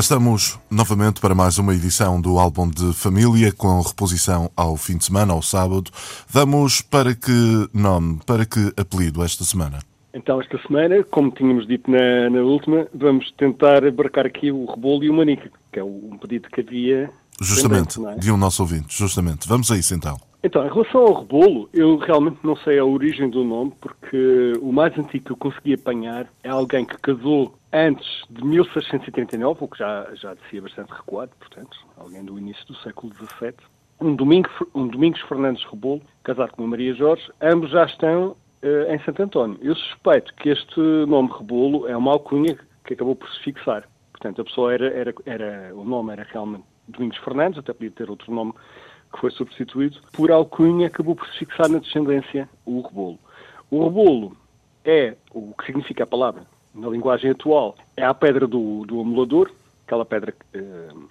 Cá estamos novamente para mais uma edição do álbum de família, com reposição ao fim de semana, ao sábado. Vamos para que nome, para que apelido esta semana? Então, esta semana, como tínhamos dito na, na última, vamos tentar abarcar aqui o rebolo e o manica, que é um pedido que havia. Justamente, é? de um nosso ouvinte, justamente. Vamos a isso então. Então, em relação ao rebolo, eu realmente não sei a origem do nome, porque o mais antigo que eu consegui apanhar é alguém que casou antes de 1639, o que já, já descia bastante recuado, portanto, alguém do início do século XVII. Um, domingo, um Domingos Fernandes Rebolo, casado com uma Maria Jorge, ambos já estão uh, em Santo António. Eu suspeito que este nome Rebolo é uma alcunha que acabou por se fixar. Portanto, a pessoa era, era, era o nome era realmente Domingos Fernandes, até podia ter outro nome que foi substituído, por alcunha acabou por se fixar na descendência o rebolo. O rebolo é o que significa a palavra na linguagem atual, é a pedra do, do amulador, aquela pedra uh,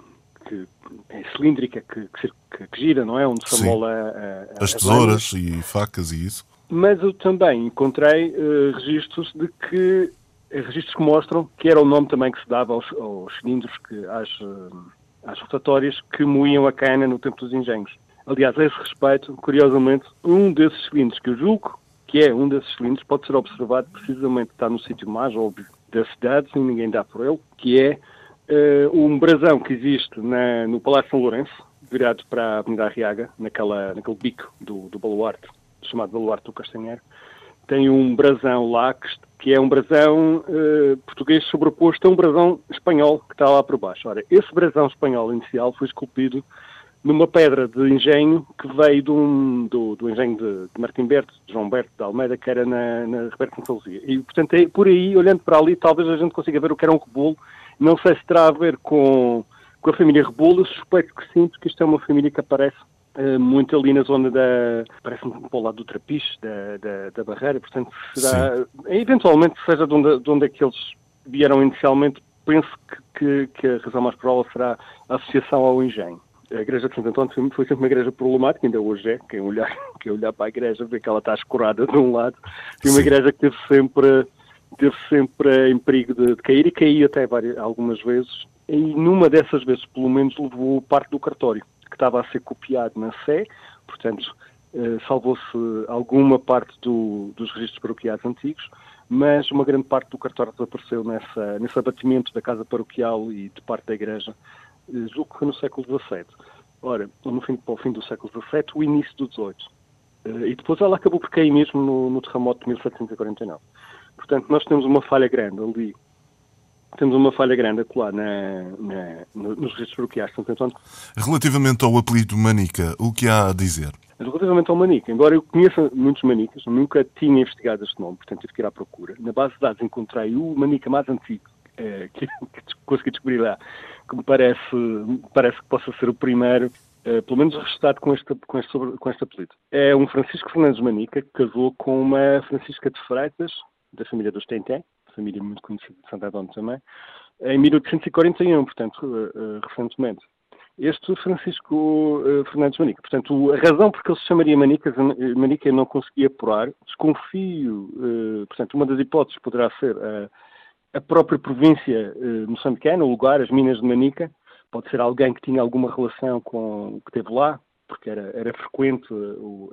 que é cilíndrica, que, que, que, gira, não é? Onde se amola a, a, as tesouras e facas e isso. Mas eu também encontrei uh, registros de que eh, registros que mostram que era o nome também que se dava aos, aos cilindros, que, às, às rotatórias que moíam a cana no tempo dos engenhos. Aliás, a esse respeito, curiosamente, um desses cilindros que eu julgo que é um desses cilindros, pode ser observado precisamente, está no sítio mais óbvio da cidade, sem ninguém dar por ele, que é uh, um brasão que existe na, no Palácio São Lourenço, virado para a Avenida Arriaga, naquela, naquele bico do, do baluarte, chamado baluarte do Castanheiro. Tem um brasão lá que, que é um brasão uh, português sobreposto a um brasão espanhol que está lá por baixo. Ora, esse brasão espanhol inicial foi esculpido numa pedra de engenho que veio do, do, do engenho de, de Martim Berto, de João Berto de Almeida, que era na, na Roberto Fonsalzia. E, portanto, é, por aí, olhando para ali, talvez a gente consiga ver o que era um rebolo. Não sei se terá a ver com, com a família Rebolo, suspeito que sim, porque isto é uma família que aparece muito ali na zona da. parece-me para o lado do Trapiche, da, da, da Barreira, portanto, será. Sim. Eventualmente, seja de onde, de onde é que eles vieram inicialmente, penso que, que, que a razão mais provável será a associação ao engenho a igreja de Santo António foi sempre uma igreja problemática, ainda hoje é. Quem olhar, quem olhar para a igreja vê que ela está escorada de um lado. Foi uma igreja que teve sempre, teve sempre em perigo de, de cair e caiu até várias, algumas vezes. E numa dessas vezes, pelo menos, levou parte do cartório, estava a ser copiado na Sé, portanto, eh, salvou-se alguma parte do, dos registros paroquiais antigos, mas uma grande parte do cartório desapareceu nessa, nesse abatimento da casa paroquial e de parte da igreja eh, julgo que no século XVII. Ora, no fim, para o fim do século XVII, o início do XVIII. Eh, e depois ela acabou por cair mesmo no, no terremoto de 1749. Portanto, nós temos uma falha grande ali. Temos uma falha grande a colar na, na, nos registros paroquiais de Santo António. Relativamente ao apelido Manica, o que há a dizer? Relativamente ao Manica, embora eu conheça muitos Manicas, nunca tinha investigado este nome, portanto tive que ir à procura. Na base de dados encontrei o Manica mais antigo, é, que, que consegui descobrir lá, que me parece, parece que possa ser o primeiro, é, pelo menos registrado com este, com, este, com este apelido. É um Francisco Fernandes Manica que casou com uma Francisca de Freitas, da família dos Tentem, família muito conhecida de Santo Adão também, em 1841, portanto, uh, recentemente. Este Francisco uh, Fernandes Manica. Portanto, a razão por que ele se chamaria Manica, Manica eu não consegui apurar. Desconfio, portanto, uma das hipóteses poderá ser a a própria província eh, moçambicana, o lugar, as minas de Manica, pode ser alguém que tinha alguma relação com o que teve lá, porque era, era frequente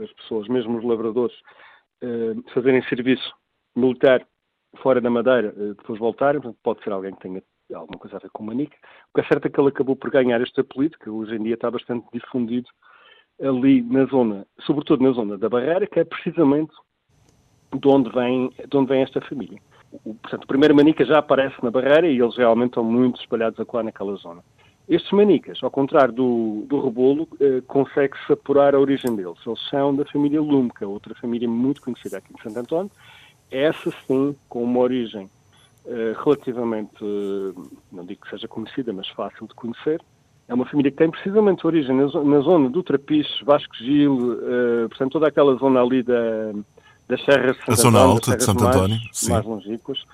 as pessoas, mesmo os lavradores, fazerem serviço militar fora da Madeira, uh, depois voltarem, pode ser alguém que tenha alguma coisa a ver com Manica. O que é certo é que ele acabou por ganhar este apelido, que hoje em dia está bastante difundido ali na zona, sobretudo na zona da Barreira, que é precisamente de onde vem, de onde vem esta família o, portanto, o primeiro manica já aparece na barreira e eles realmente estão muito espalhados a naquela zona. Estes manicas, ao contrário do, do rebolo, eh, consegue-se apurar a origem deles. Eles são da família Lumca, é outra família muito conhecida aqui em Santo António. Essa sim, com uma origem eh, relativamente, eh, não digo que seja conhecida, mas fácil de conhecer, é uma família que tem precisamente origem na, na zona do Trapiche, Vasco Gil, uh, portanto, toda aquela zona ali da, das Serras de Santo A zona António, alta de Santo mais, António, sim. mais longínquas.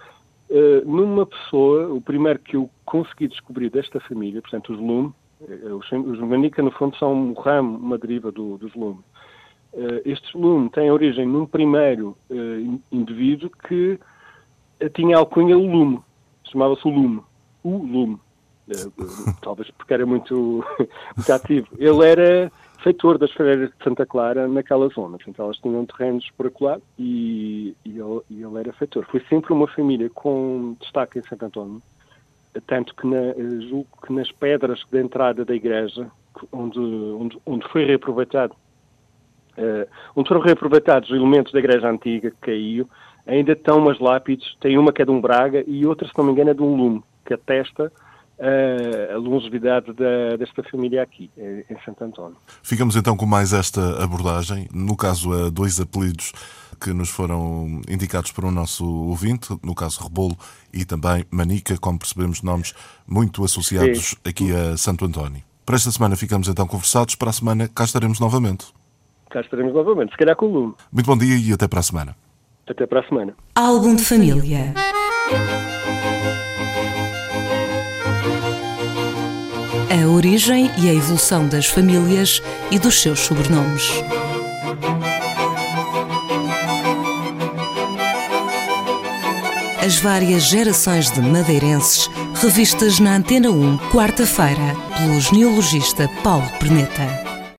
Numa pessoa, o primeiro que eu consegui descobrir desta família, portanto, os Lume, os, os Manica, no fundo, são um ramo, uma deriva do, dos Lume. Uh, estes Lume têm origem num primeiro uh, indivíduo que uh, tinha alcunha Lume, chamava-se o Lume, o Lume, talvez porque era muito, muito ativo. Ele era feitor das freiras de Santa Clara naquela zona, portanto elas tinham terrenos por acolá e, e, ele, e ele era feitor. Foi sempre uma família com destaque em Santo António, tanto que na, julgo que nas pedras de entrada da igreja, onde, onde, onde foi reaproveitado Uh, onde foram reaproveitados os elementos da igreja antiga que caiu, ainda estão umas lápides, tem uma que é de um Braga e outra, se não me engano, é de um lume, que atesta uh, a longevidade da, desta família aqui, em Santo António. Ficamos então com mais esta abordagem, no caso a dois apelidos que nos foram indicados por um nosso ouvinte, no caso Rebolo e também Manica, como percebemos, nomes muito associados Sim. aqui a Santo António. Para esta semana ficamos então conversados, para a semana cá estaremos novamente cá estaremos novamente, se calhar com o Lume. Muito bom dia e até para a semana. Até para a semana. Álbum de família. A origem e a evolução das famílias e dos seus sobrenomes. As várias gerações de madeirenses revistas na Antena 1, quarta-feira, pelo genealogista Paulo Perneta.